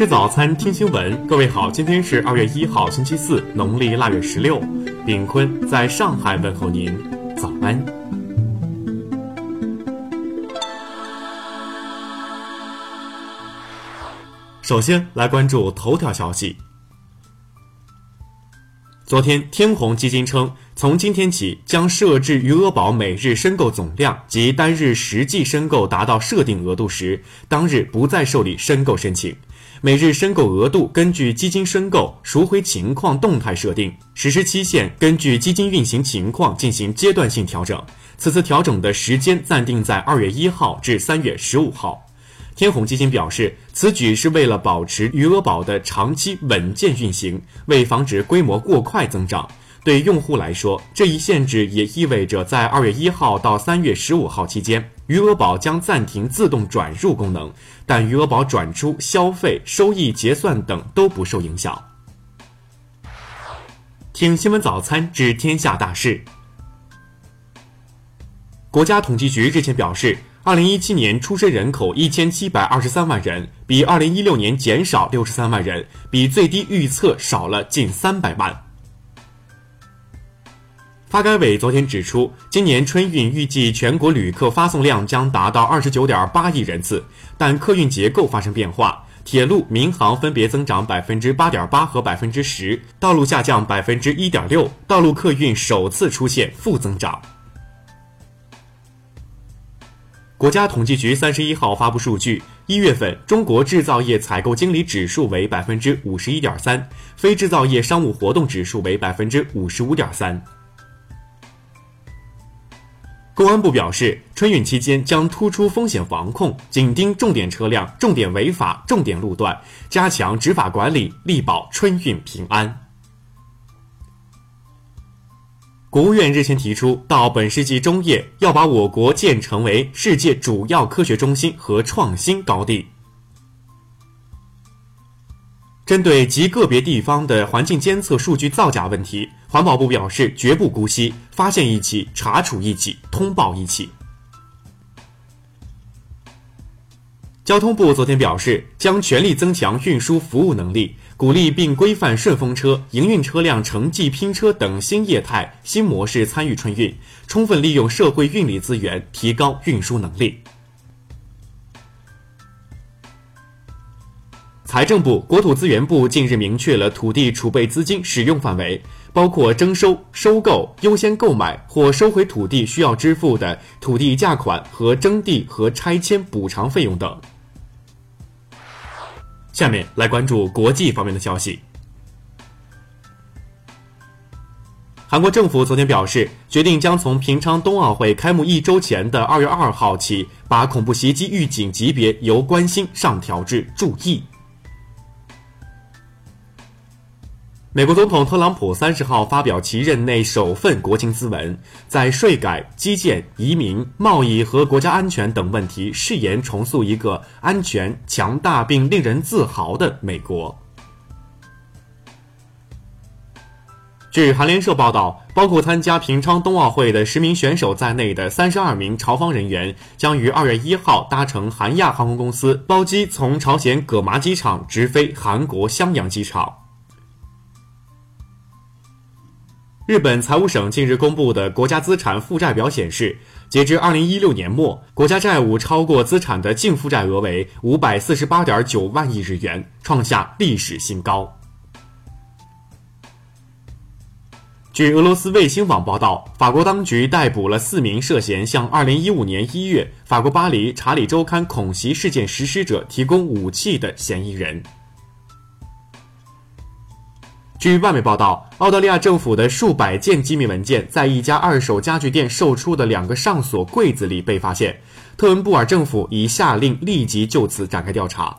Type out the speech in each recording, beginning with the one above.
吃早餐，听新闻。各位好，今天是二月一号，星期四，农历腊月十六。炳坤在上海问候您，早安。首先来关注头条消息。昨天，天弘基金称，从今天起将设置余额宝每日申购总量及单日实际申购达到设定额度时，当日不再受理申购申请。每日申购额度根据基金申购赎回情况动态设定，实施期限根据基金运行情况进行阶段性调整。此次调整的时间暂定在二月一号至三月十五号。天弘基金表示，此举是为了保持余额宝的长期稳健运行，为防止规模过快增长。对用户来说，这一限制也意味着在二月一号到三月十五号期间，余额宝将暂停自动转入功能，但余额宝转出、消费、收益结算等都不受影响。听新闻早餐知天下大事。国家统计局日前表示。二零一七年出生人口一千七百二十三万人，比二零一六年减少六十三万人，比最低预测少了近三百万。发改委昨天指出，今年春运预计全国旅客发送量将达到二十九点八亿人次，但客运结构发生变化，铁路、民航分别增长百分之八点八和百分之十，道路下降百分之一点六，道路客运首次出现负增长。国家统计局三十一号发布数据，一月份中国制造业采购经理指数为百分之五十一点三，非制造业商务活动指数为百分之五十五点三。公安部表示，春运期间将突出风险防控，紧盯重点车辆、重点违法、重点路段，加强执法管理，力保春运平安。国务院日前提出，到本世纪中叶，要把我国建成为世界主要科学中心和创新高地。针对极个别地方的环境监测数据造假问题，环保部表示绝不姑息，发现一起查处一起，通报一起。交通部昨天表示，将全力增强运输服务能力，鼓励并规范顺风车、营运车辆城际拼车等新业态新模式参与春运，充分利用社会运力资源，提高运输能力。财政部、国土资源部近日明确了土地储备资金使用范围，包括征收、收购、优先购买或收回土地需要支付的土地价款和征地和拆迁补偿费用等。下面来关注国际方面的消息。韩国政府昨天表示，决定将从平昌冬奥会开幕一周前的二月二号起，把恐怖袭击预警级别由关心上调至注意。美国总统特朗普三十号发表其任内首份国情咨文，在税改、基建、移民、贸易和国家安全等问题誓言重塑一个安全、强大并令人自豪的美国。据韩联社报道，包括参加平昌冬奥会的十名选手在内的三十二名朝方人员将于二月一号搭乘韩亚航空公司包机从朝鲜葛麻机场直飞韩国襄阳机场。日本财务省近日公布的国家资产负债表显示，截至二零一六年末，国家债务超过资产的净负债额为五百四十八点九万亿日元，创下历史新高。据俄罗斯卫星网报道，法国当局逮捕了四名涉嫌向二零一五年一月法国巴黎《查理周刊》恐袭事件实施者提供武器的嫌疑人。据外媒报道，澳大利亚政府的数百件机密文件在一家二手家具店售出的两个上锁柜子里被发现。特恩布尔政府已下令立即就此展开调查。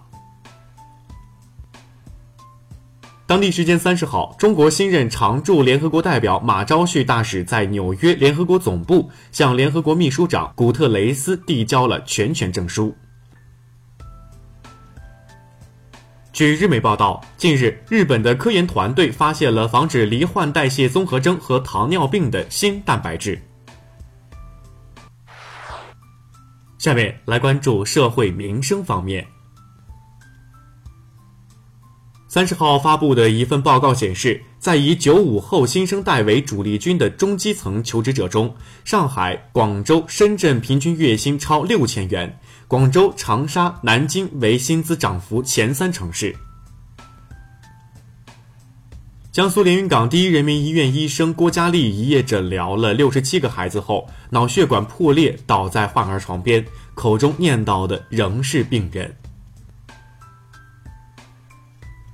当地时间三十号，中国新任常驻联合国代表马昭旭大使在纽约联合国总部向联合国秘书长古特雷斯递交了全权证书。据日媒报道，近日，日本的科研团队发现了防止罹患代谢综合征和糖尿病的新蛋白质。下面来关注社会民生方面。三十号发布的一份报告显示，在以九五后新生代为主力军的中基层求职者中，上海、广州、深圳平均月薪超六千元，广州、长沙、南京为薪资涨幅前三城市。江苏连云港第一人民医院医生郭佳丽一夜诊疗了六十七个孩子后，脑血管破裂，倒在患儿床边，口中念叨的仍是病人。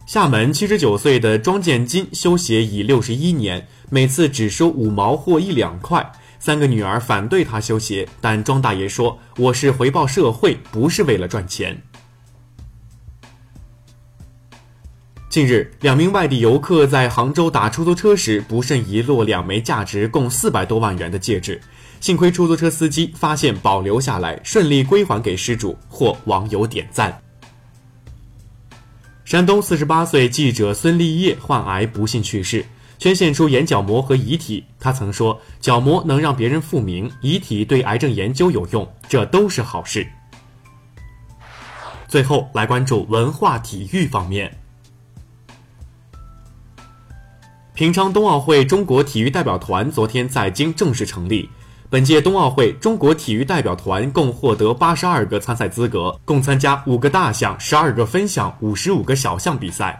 厦门七十九岁的庄建金修鞋已六十一年，每次只收五毛或一两块。三个女儿反对他修鞋，但庄大爷说：“我是回报社会，不是为了赚钱。”近日，两名外地游客在杭州打出租车时，不慎遗落两枚价值共四百多万元的戒指。幸亏出租车司机发现保留下来，顺利归还给失主，获网友点赞。山东四十八岁记者孙立业患癌不幸去世，捐献出眼角膜和遗体。他曾说：“角膜能让别人复明，遗体对癌症研究有用，这都是好事。”最后来关注文化体育方面。平昌冬奥会中国体育代表团昨天在京正式成立。本届冬奥会，中国体育代表团共获得八十二个参赛资格，共参加五个大项、十二个分项、五十五个小项比赛。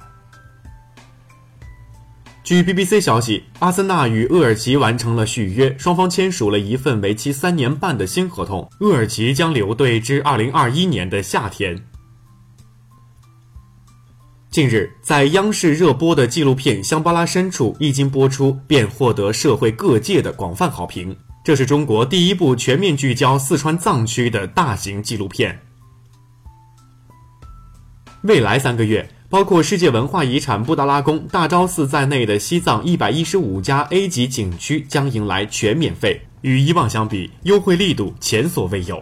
据 BBC 消息，阿森纳与厄尔奇完成了续约，双方签署了一份为期三年半的新合同，厄尔奇将留队至二零二一年的夏天。近日，在央视热播的纪录片《香巴拉深处》一经播出，便获得社会各界的广泛好评。这是中国第一部全面聚焦四川藏区的大型纪录片。未来三个月，包括世界文化遗产布达拉宫、大昭寺在内的西藏一百一十五家 A 级景区将迎来全免费，与以往相比，优惠力度前所未有。